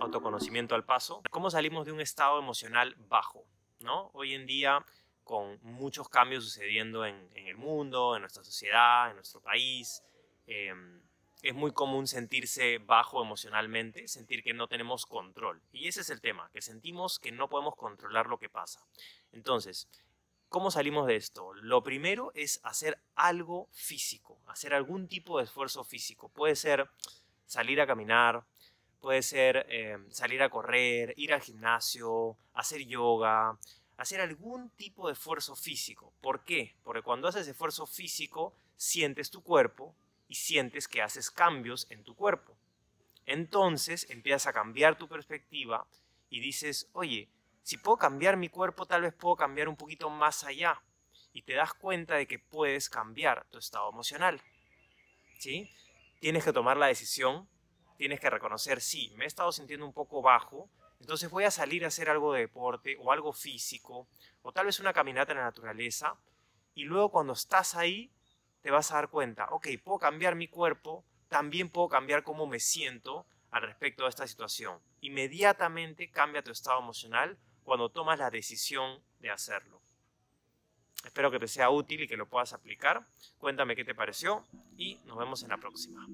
autoconocimiento al paso. ¿Cómo salimos de un estado emocional bajo? ¿no? Hoy en día, con muchos cambios sucediendo en, el mundo, en nuestra sociedad, en nuestro país, em, es muy común sentirse bajo emocionalmente, sentir que no tenemos control. Y ese es el tema, que sentimos que no podemos controlar lo que pasa. Entonces, ¿cómo salimos de esto? Lo primero es hacer algo físico, hacer algún tipo de esfuerzo físico. Puede ser salir a caminar, puede ser eh, salir a correr, ir al gimnasio, hacer yoga, hacer algún tipo de esfuerzo físico. ¿Por qué? Porque cuando haces esfuerzo físico, sientes tu cuerpo y sientes que haces cambios en tu cuerpo. Entonces empiezas a cambiar tu perspectiva y dices, oye, si puedo cambiar mi cuerpo, tal vez puedo cambiar un poquito más allá. Y te das cuenta de que puedes cambiar tu estado emocional. ¿Sí? Tienes que tomar la decisión, tienes que reconocer, sí, me he estado sintiendo un poco bajo, entonces voy a salir a hacer algo de deporte o algo físico, o tal vez una caminata en la naturaleza, y luego cuando estás ahí, te vas a dar cuenta, ok, puedo cambiar mi cuerpo, también puedo cambiar cómo me siento al respecto de esta situación. Inmediatamente cambia tu estado emocional cuando tomas la decisión de hacerlo. Espero que te sea útil y que lo puedas aplicar. Cuéntame qué te pareció y nos vemos en la próxima.